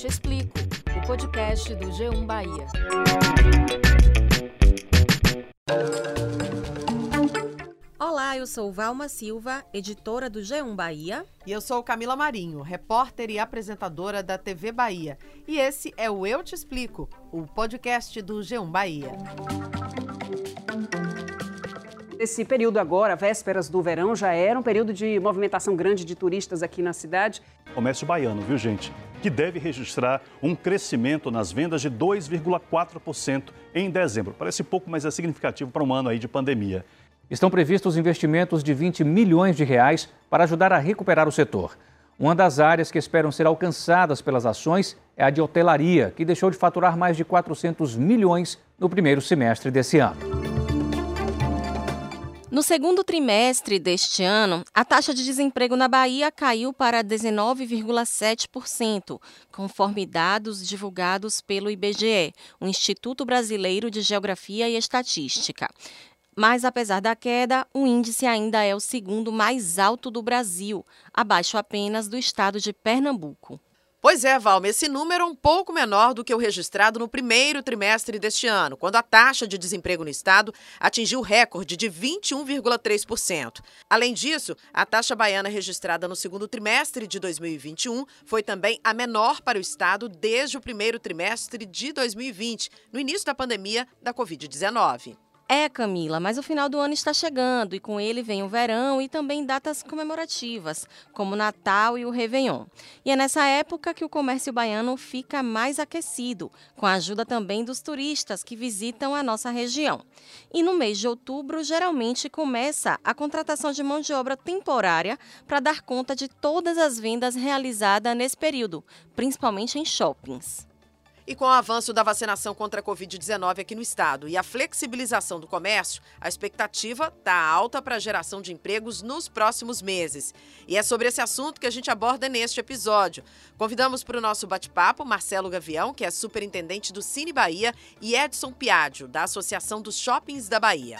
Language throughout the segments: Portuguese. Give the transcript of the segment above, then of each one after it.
Te Explico, o podcast do G1 Bahia. Olá, eu sou Valma Silva, editora do G1 Bahia. E eu sou Camila Marinho, repórter e apresentadora da TV Bahia. E esse é o Eu Te Explico, o podcast do G1 Bahia. Esse período agora, vésperas do verão, já era um período de movimentação grande de turistas aqui na cidade. Comércio baiano, viu gente? Que deve registrar um crescimento nas vendas de 2,4% em dezembro. Parece pouco, mas é significativo para um ano aí de pandemia. Estão previstos investimentos de 20 milhões de reais para ajudar a recuperar o setor. Uma das áreas que esperam ser alcançadas pelas ações é a de hotelaria, que deixou de faturar mais de 400 milhões no primeiro semestre desse ano. No segundo trimestre deste ano, a taxa de desemprego na Bahia caiu para 19,7%, conforme dados divulgados pelo IBGE, o Instituto Brasileiro de Geografia e Estatística. Mas, apesar da queda, o índice ainda é o segundo mais alto do Brasil, abaixo apenas do estado de Pernambuco. Pois é, Valma, esse número é um pouco menor do que o registrado no primeiro trimestre deste ano, quando a taxa de desemprego no estado atingiu o recorde de 21,3%. Além disso, a taxa baiana registrada no segundo trimestre de 2021 foi também a menor para o estado desde o primeiro trimestre de 2020, no início da pandemia da Covid-19. É, Camila, mas o final do ano está chegando e com ele vem o verão e também datas comemorativas, como Natal e o Réveillon. E é nessa época que o comércio baiano fica mais aquecido, com a ajuda também dos turistas que visitam a nossa região. E no mês de outubro, geralmente começa a contratação de mão de obra temporária para dar conta de todas as vendas realizadas nesse período, principalmente em shoppings. E com o avanço da vacinação contra a Covid-19 aqui no estado e a flexibilização do comércio, a expectativa está alta para a geração de empregos nos próximos meses. E é sobre esse assunto que a gente aborda neste episódio. Convidamos para o nosso bate-papo Marcelo Gavião, que é superintendente do Cine Bahia, e Edson Piadio, da Associação dos Shoppings da Bahia.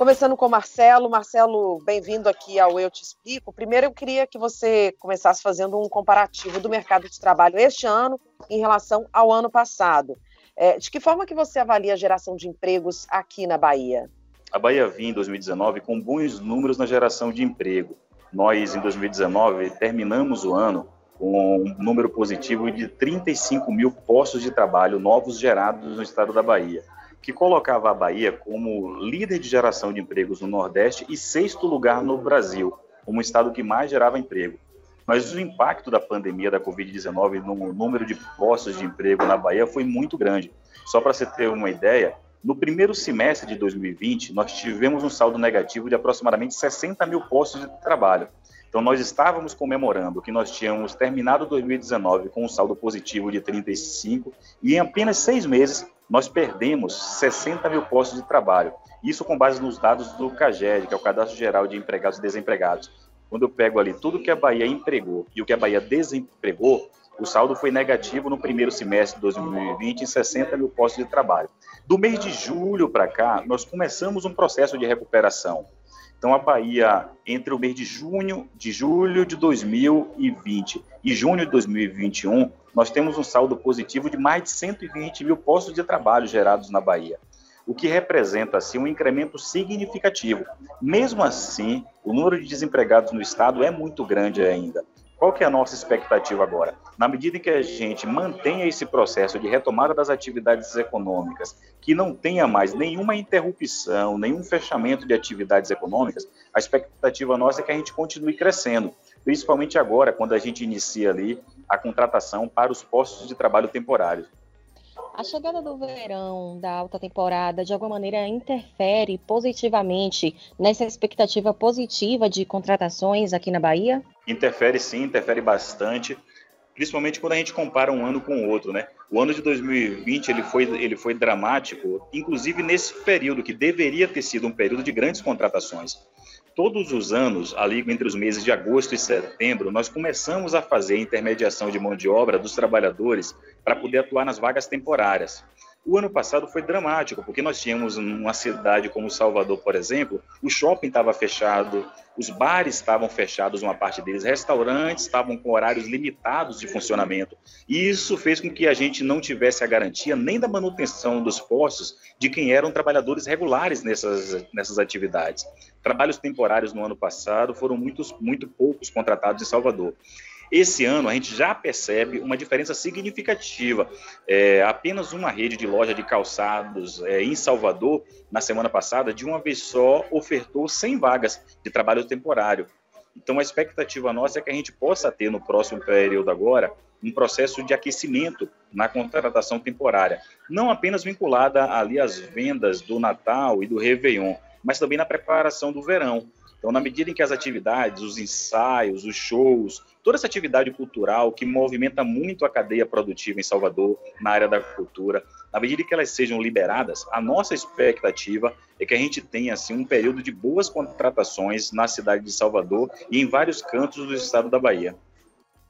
Começando com o Marcelo. Marcelo, bem-vindo aqui ao Eu Te Explico. Primeiro, eu queria que você começasse fazendo um comparativo do mercado de trabalho este ano em relação ao ano passado. É, de que forma que você avalia a geração de empregos aqui na Bahia? A Bahia vinha em 2019 com bons números na geração de emprego. Nós, em 2019, terminamos o ano com um número positivo de 35 mil postos de trabalho novos gerados no estado da Bahia que colocava a Bahia como líder de geração de empregos no Nordeste e sexto lugar no Brasil, como estado que mais gerava emprego. Mas o impacto da pandemia da Covid-19 no número de postos de emprego na Bahia foi muito grande. Só para você ter uma ideia, no primeiro semestre de 2020, nós tivemos um saldo negativo de aproximadamente 60 mil postos de trabalho. Então, nós estávamos comemorando que nós tínhamos terminado 2019 com um saldo positivo de 35 e em apenas seis meses nós perdemos 60 mil postos de trabalho. Isso com base nos dados do CAGED, que é o Cadastro Geral de Empregados e Desempregados. Quando eu pego ali tudo que a Bahia empregou e o que a Bahia desempregou, o saldo foi negativo no primeiro semestre de 2020 em 60 mil postos de trabalho. Do mês de julho para cá, nós começamos um processo de recuperação. Então, a Bahia, entre o mês de junho, de julho de 2020 e junho de 2021, nós temos um saldo positivo de mais de 120 mil postos de trabalho gerados na Bahia, o que representa, assim, um incremento significativo. Mesmo assim, o número de desempregados no estado é muito grande ainda. Qual que é a nossa expectativa agora? Na medida em que a gente mantenha esse processo de retomada das atividades econômicas, que não tenha mais nenhuma interrupção, nenhum fechamento de atividades econômicas, a expectativa nossa é que a gente continue crescendo, principalmente agora, quando a gente inicia ali a contratação para os postos de trabalho temporários. A chegada do verão, da alta temporada, de alguma maneira interfere positivamente nessa expectativa positiva de contratações aqui na Bahia? Interfere sim, interfere bastante, principalmente quando a gente compara um ano com o outro, né? O ano de 2020 ele foi, ele foi dramático, inclusive nesse período que deveria ter sido um período de grandes contratações todos os anos, ali entre os meses de agosto e setembro, nós começamos a fazer intermediação de mão de obra dos trabalhadores para poder atuar nas vagas temporárias. O ano passado foi dramático, porque nós tínhamos uma cidade como Salvador, por exemplo, o shopping estava fechado, os bares estavam fechados, uma parte deles, restaurantes estavam com horários limitados de funcionamento. E isso fez com que a gente não tivesse a garantia nem da manutenção dos postos de quem eram trabalhadores regulares nessas, nessas atividades. Trabalhos temporários no ano passado foram muitos, muito poucos contratados em Salvador. Esse ano a gente já percebe uma diferença significativa. É, apenas uma rede de loja de calçados é, em Salvador, na semana passada, de uma vez só, ofertou 100 vagas de trabalho temporário. Então a expectativa nossa é que a gente possa ter no próximo período agora um processo de aquecimento na contratação temporária, não apenas vinculada ali às vendas do Natal e do Réveillon, mas também na preparação do verão. Então, na medida em que as atividades, os ensaios, os shows, toda essa atividade cultural que movimenta muito a cadeia produtiva em Salvador, na área da cultura, na medida em que elas sejam liberadas, a nossa expectativa é que a gente tenha assim um período de boas contratações na cidade de Salvador e em vários cantos do estado da Bahia.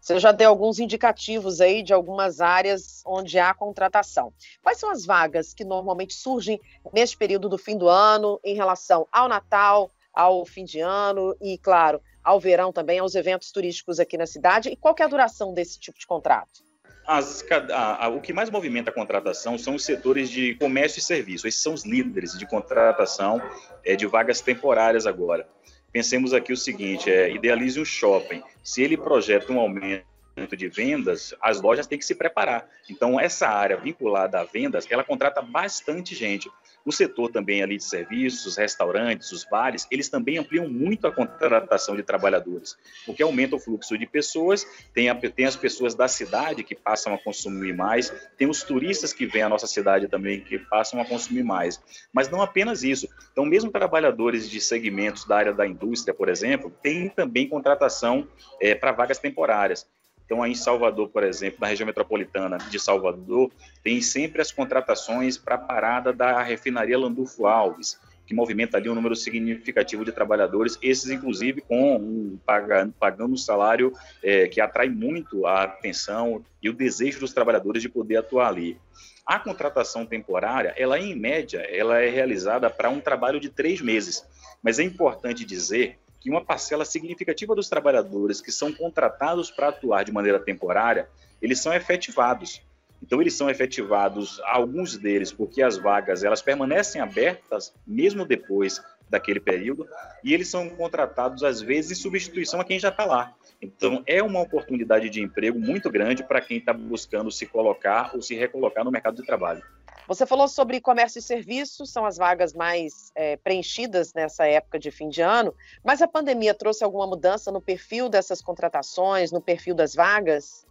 Você já deu alguns indicativos aí de algumas áreas onde há contratação. Quais são as vagas que normalmente surgem neste período do fim do ano em relação ao Natal, ao fim de ano e, claro, ao verão também, aos eventos turísticos aqui na cidade? E qual é a duração desse tipo de contrato? As, a, a, o que mais movimenta a contratação são os setores de comércio e serviço. Esses são os líderes de contratação é, de vagas temporárias agora. Pensemos aqui o seguinte: é, idealize um shopping. Se ele projeta um aumento de vendas, as lojas têm que se preparar. Então, essa área vinculada a vendas, ela contrata bastante gente. O setor também ali de serviços, restaurantes, os bares, eles também ampliam muito a contratação de trabalhadores, porque aumenta o fluxo de pessoas, tem, a, tem as pessoas da cidade que passam a consumir mais, tem os turistas que vêm à nossa cidade também que passam a consumir mais. Mas não apenas isso. Então, mesmo trabalhadores de segmentos da área da indústria, por exemplo, tem também contratação é, para vagas temporárias. Então, aí em Salvador, por exemplo, na região metropolitana de Salvador, tem sempre as contratações para a parada da refinaria Landulfo Alves, que movimenta ali um número significativo de trabalhadores, esses inclusive com um, pagando, um salário é, que atrai muito a atenção e o desejo dos trabalhadores de poder atuar ali. A contratação temporária, ela em média, ela é realizada para um trabalho de três meses, mas é importante dizer que uma parcela significativa dos trabalhadores que são contratados para atuar de maneira temporária, eles são efetivados. Então eles são efetivados, alguns deles, porque as vagas elas permanecem abertas mesmo depois daquele período, e eles são contratados às vezes em substituição a quem já está lá. Então é uma oportunidade de emprego muito grande para quem está buscando se colocar ou se recolocar no mercado de trabalho. Você falou sobre comércio e serviços, são as vagas mais é, preenchidas nessa época de fim de ano, mas a pandemia trouxe alguma mudança no perfil dessas contratações, no perfil das vagas?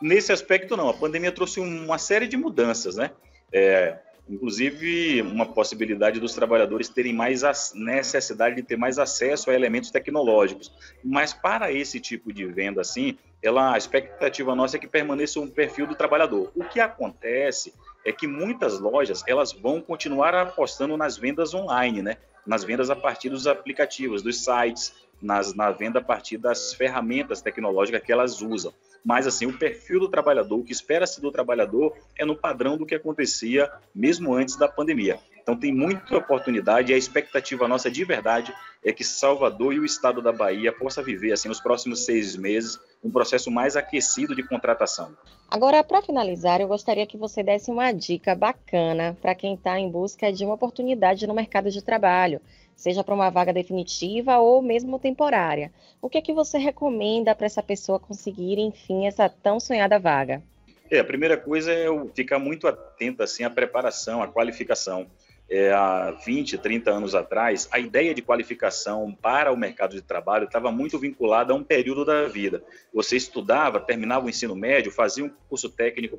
Nesse aspecto, não. A pandemia trouxe uma série de mudanças, né? É, inclusive, uma possibilidade dos trabalhadores terem mais necessidade de ter mais acesso a elementos tecnológicos. Mas para esse tipo de venda, assim, ela, a expectativa nossa é que permaneça um perfil do trabalhador. O que acontece é que muitas lojas elas vão continuar apostando nas vendas online, né? Nas vendas a partir dos aplicativos, dos sites, nas, na venda a partir das ferramentas tecnológicas que elas usam. Mas assim, o perfil do trabalhador, o que espera-se do trabalhador é no padrão do que acontecia mesmo antes da pandemia. Então tem muita oportunidade e a expectativa nossa de verdade é que Salvador e o estado da Bahia possa viver assim nos próximos seis meses um processo mais aquecido de contratação. Agora, para finalizar, eu gostaria que você desse uma dica bacana para quem está em busca de uma oportunidade no mercado de trabalho, seja para uma vaga definitiva ou mesmo temporária. O que é que você recomenda para essa pessoa conseguir, enfim, essa tão sonhada vaga? É, a primeira coisa é ficar muito atento assim à preparação, à qualificação é, há 20, 30 anos atrás, a ideia de qualificação para o mercado de trabalho estava muito vinculada a um período da vida. Você estudava, terminava o ensino médio, fazia um curso técnico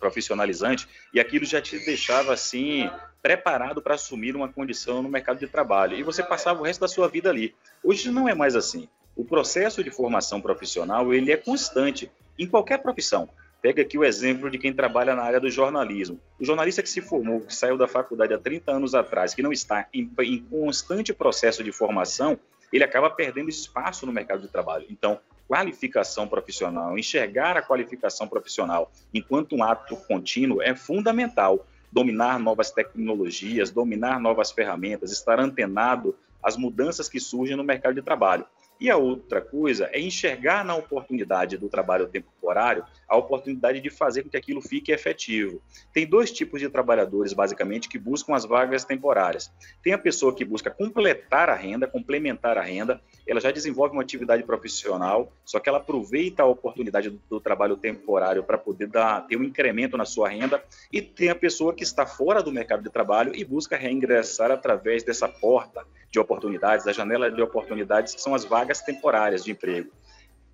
profissionalizante e aquilo já te deixava assim preparado para assumir uma condição no mercado de trabalho. E você passava o resto da sua vida ali. Hoje não é mais assim. O processo de formação profissional ele é constante em qualquer profissão. Pega aqui o exemplo de quem trabalha na área do jornalismo. O jornalista que se formou, que saiu da faculdade há 30 anos atrás, que não está em, em constante processo de formação, ele acaba perdendo espaço no mercado de trabalho. Então, qualificação profissional, enxergar a qualificação profissional enquanto um ato contínuo é fundamental. dominar novas tecnologias, dominar novas ferramentas, estar antenado às mudanças que surgem no mercado de trabalho. E a outra coisa é enxergar na oportunidade do trabalho temporário a oportunidade de fazer com que aquilo fique efetivo. Tem dois tipos de trabalhadores, basicamente, que buscam as vagas temporárias. Tem a pessoa que busca completar a renda, complementar a renda, ela já desenvolve uma atividade profissional, só que ela aproveita a oportunidade do, do trabalho temporário para poder dar, ter um incremento na sua renda, e tem a pessoa que está fora do mercado de trabalho e busca reingressar através dessa porta de oportunidades, da janela de oportunidades, que são as vagas temporárias de emprego.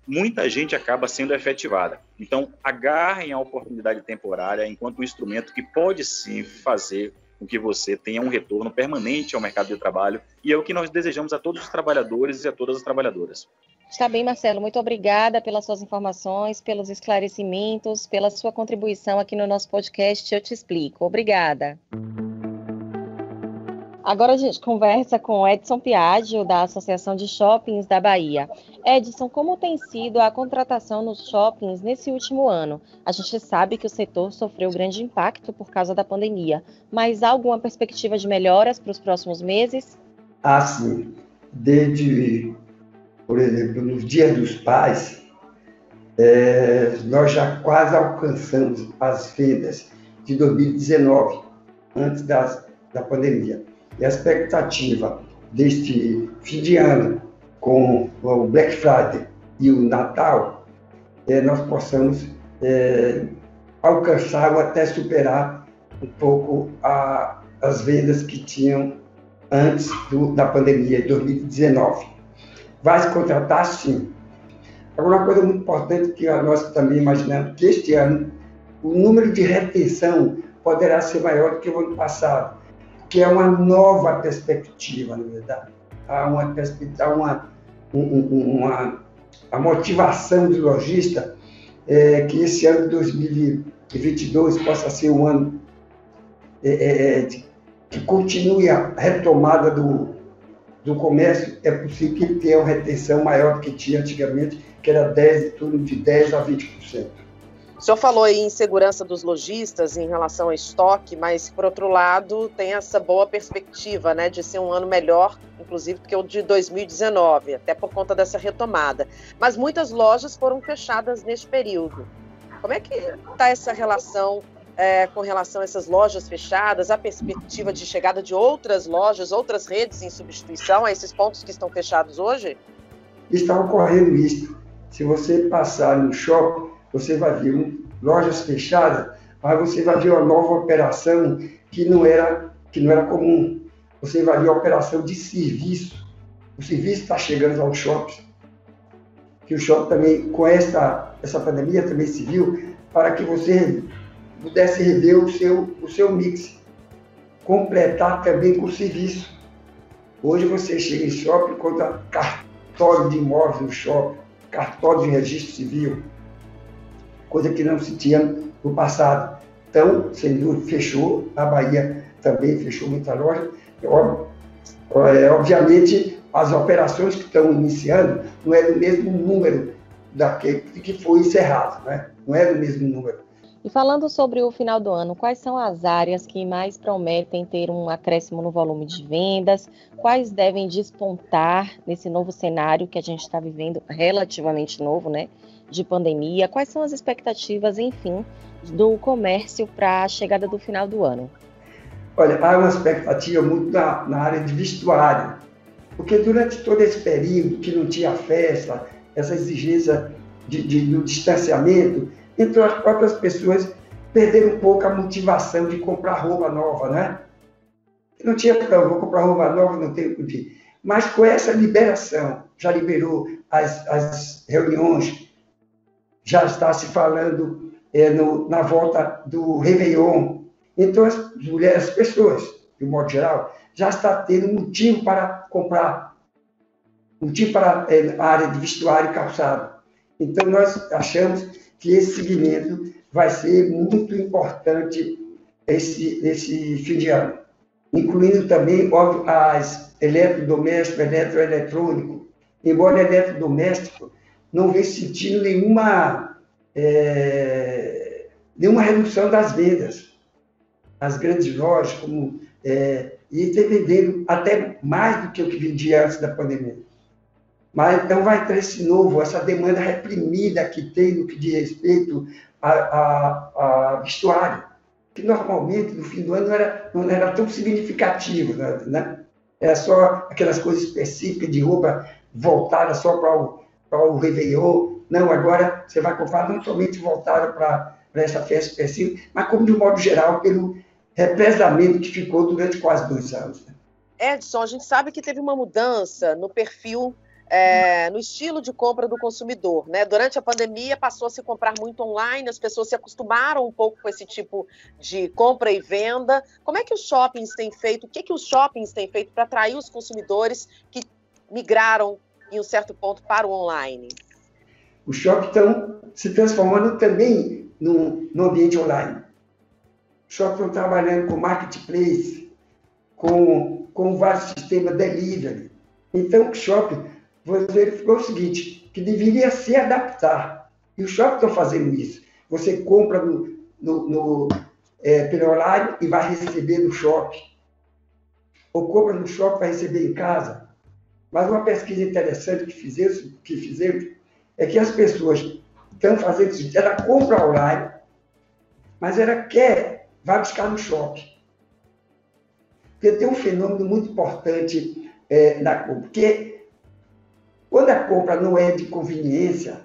Muita gente acaba sendo efetivada. Então, agarrem a oportunidade temporária enquanto um instrumento que pode sim fazer com que você tenha um retorno permanente ao mercado de trabalho, e é o que nós desejamos a todos os trabalhadores e a todas as trabalhadoras. Está bem, Marcelo. Muito obrigada pelas suas informações, pelos esclarecimentos, pela sua contribuição aqui no nosso podcast Eu Te Explico. Obrigada. Agora a gente conversa com Edson Piaggio, da Associação de Shoppings da Bahia. Edson, como tem sido a contratação nos shoppings nesse último ano? A gente sabe que o setor sofreu grande impacto por causa da pandemia, mas há alguma perspectiva de melhoras para os próximos meses? Ah, sim. Desde, por exemplo, nos dias dos pais, é, nós já quase alcançamos as vendas de 2019, antes das, da pandemia. E a expectativa deste fim de ano, com o Black Friday e o Natal, é, nós possamos é, alcançar ou até superar um pouco a, as vendas que tinham antes do, da pandemia de 2019. Vai se contratar sim. Agora, uma coisa muito importante que nós também imaginamos que este ano o número de retenção poderá ser maior do que o ano passado que é uma nova perspectiva, na verdade. Há uma, há uma, uma, a motivação do lojista é que esse ano de 2022 possa ser um ano é, é, é que continue a retomada do, do comércio, é possível que tenha uma retenção maior do que tinha antigamente, que era 10, em torno de 10 a 20%. O senhor falou aí em segurança dos lojistas em relação ao estoque, mas, por outro lado, tem essa boa perspectiva né, de ser um ano melhor, inclusive, do que o de 2019, até por conta dessa retomada. Mas muitas lojas foram fechadas neste período. Como é que está essa relação é, com relação a essas lojas fechadas, a perspectiva de chegada de outras lojas, outras redes em substituição a esses pontos que estão fechados hoje? Está ocorrendo isso. Se você passar no shopping, você vai ver lojas fechadas, mas você vai ver uma nova operação que não era, que não era comum. Você vai ver a operação de serviço. O serviço está chegando aos shoppings. Que o shopping também, com esta, essa pandemia, também se viu para que você pudesse rever o seu, o seu mix. Completar também com o serviço. Hoje você chega em shopping, encontra cartório de imóveis no shopping, cartório de registro civil, coisa que não se tinha no passado. Então, sem dúvida, fechou, a Bahia também fechou muita loja. É, obviamente, as operações que estão iniciando não é do mesmo número daquele que foi encerrado, né? não é do mesmo número. E falando sobre o final do ano, quais são as áreas que mais prometem ter um acréscimo no volume de vendas? Quais devem despontar nesse novo cenário que a gente está vivendo, relativamente novo, né? De pandemia? Quais são as expectativas, enfim, do comércio para a chegada do final do ano? Olha, há uma expectativa muito na, na área de vestuário, porque durante todo esse período que não tinha festa, essa exigência de, de, do distanciamento, então as próprias pessoas perderam um pouco a motivação de comprar roupa nova, né? Não tinha, não, vou comprar roupa nova, não tenho que. Mas com essa liberação, já liberou as, as reuniões já está se falando é, no, na volta do Réveillon. Então, as mulheres, as pessoas, de um modo geral, já está tendo motivo para comprar, motivo para é, a área de vestuário e calçado. Então, nós achamos que esse segmento vai ser muito importante esse, esse fim de ano, incluindo também, óbvio, as eletrodomésticos, eletroeletrônico. Embora eletrodoméstico não vem sentindo nenhuma, é, nenhuma redução das vendas. as grandes lojas, como, é, e está vendendo até mais do que o que vendia antes da pandemia. Mas então vai ter esse novo, essa demanda reprimida que tem no que diz respeito a, a, a vestuário, que normalmente no fim do ano não era, não era tão significativo, né? Era só aquelas coisas específicas de roupa voltada só para o, para o Réveillon. Não, agora você vai comprar não somente voltada para, para essa festa específica, mas como de um modo geral, pelo represamento que ficou durante quase dois anos. Né? Edson, a gente sabe que teve uma mudança no perfil é, no estilo de compra do consumidor. Né? Durante a pandemia, passou a se comprar muito online, as pessoas se acostumaram um pouco com esse tipo de compra e venda. Como é que os shoppings têm feito? O que, que os shoppings têm feito para atrair os consumidores que migraram em um certo ponto para o online? Os shoppings estão se transformando também no, no ambiente online. Os shoppings estão trabalhando com marketplace, com, com vários sistemas delivery. Então, o shopping você ficou o seguinte, que deveria se adaptar. E os shoppings estão fazendo isso. Você compra no, no, no é, pelo online e vai receber no shopping. Ou compra no shopping vai receber em casa. Mas uma pesquisa interessante que fizemos, que fizemos é que as pessoas estão fazendo isso. Ela compra online, mas ela quer, vai buscar no shopping. Porque tem um fenômeno muito importante é, na compra. Porque quando a compra não é de conveniência,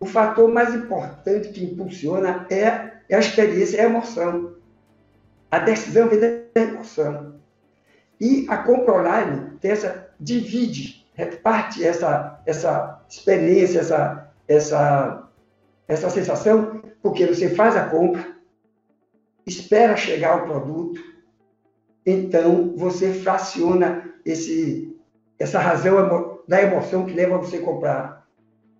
o fator mais importante que impulsiona é, é a experiência, é a emoção. A decisão vem da emoção. E a compra online tem essa, divide, reparte essa, essa experiência, essa, essa, essa sensação, porque você faz a compra, espera chegar o produto, então você fraciona esse, essa razão da emoção que leva você a comprar.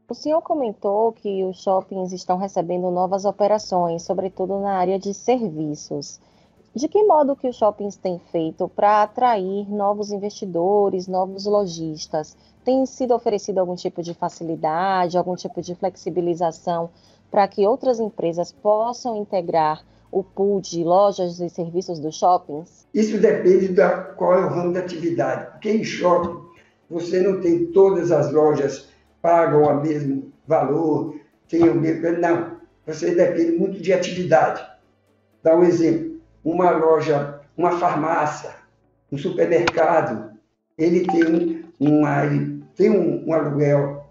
O senhor comentou que os shoppings estão recebendo novas operações, sobretudo na área de serviços. De que modo que os shoppings têm feito para atrair novos investidores, novos lojistas? Tem sido oferecido algum tipo de facilidade, algum tipo de flexibilização para que outras empresas possam integrar o pool de lojas e serviços dos shoppings? Isso depende da qual é o ramo da atividade. Porque em shopping você não tem todas as lojas pagam o mesmo valor, tem o mesmo. Não, você depende muito de atividade. Dá um exemplo: uma loja, uma farmácia, um supermercado, ele tem, uma, ele tem um, um aluguel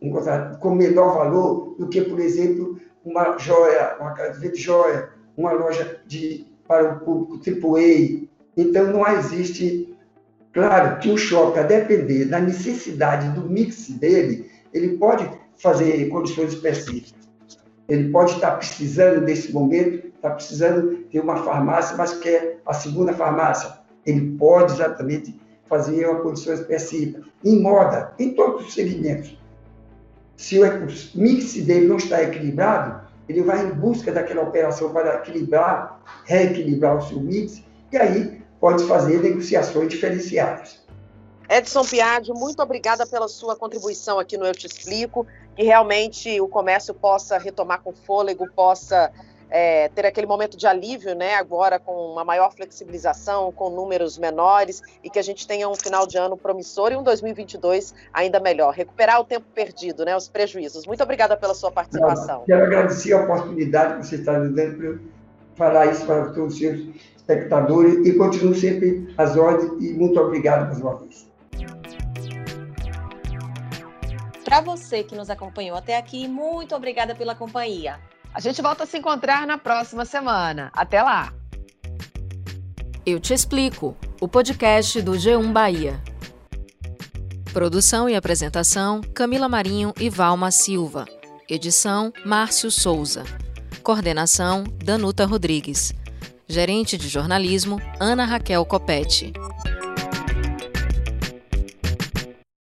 um, com menor valor do que, por exemplo, uma joia, uma casa de joia, uma loja de, para o público AAA. Então, não existe Claro que o shopping, a depender da necessidade do mix dele, ele pode fazer condições específicas. Ele pode estar precisando, nesse momento, estar precisando ter uma farmácia, mas quer a segunda farmácia. Ele pode exatamente fazer uma condição específica. Em moda, em todos os segmentos. Se o mix dele não está equilibrado, ele vai em busca daquela operação para equilibrar, reequilibrar o seu mix, e aí pode fazer negociações diferenciadas. Edson Piaggio, muito obrigada pela sua contribuição aqui no Eu Te Explico, que realmente o comércio possa retomar com fôlego, possa é, ter aquele momento de alívio, né, agora com uma maior flexibilização, com números menores, e que a gente tenha um final de ano promissor e um 2022 ainda melhor. Recuperar o tempo perdido, né, os prejuízos. Muito obrigada pela sua participação. Quero agradecer a oportunidade que você está me dando para falar isso para todos os seus espectadores e continuo sempre às ordens e muito obrigado mais uma vez. Para você que nos acompanhou até aqui, muito obrigada pela companhia. A gente volta a se encontrar na próxima semana. Até lá! Eu te explico, o podcast do G1 Bahia. Produção e apresentação: Camila Marinho e Valma Silva. Edição: Márcio Souza. Coordenação: Danuta Rodrigues. Gerente de jornalismo, Ana Raquel Copete.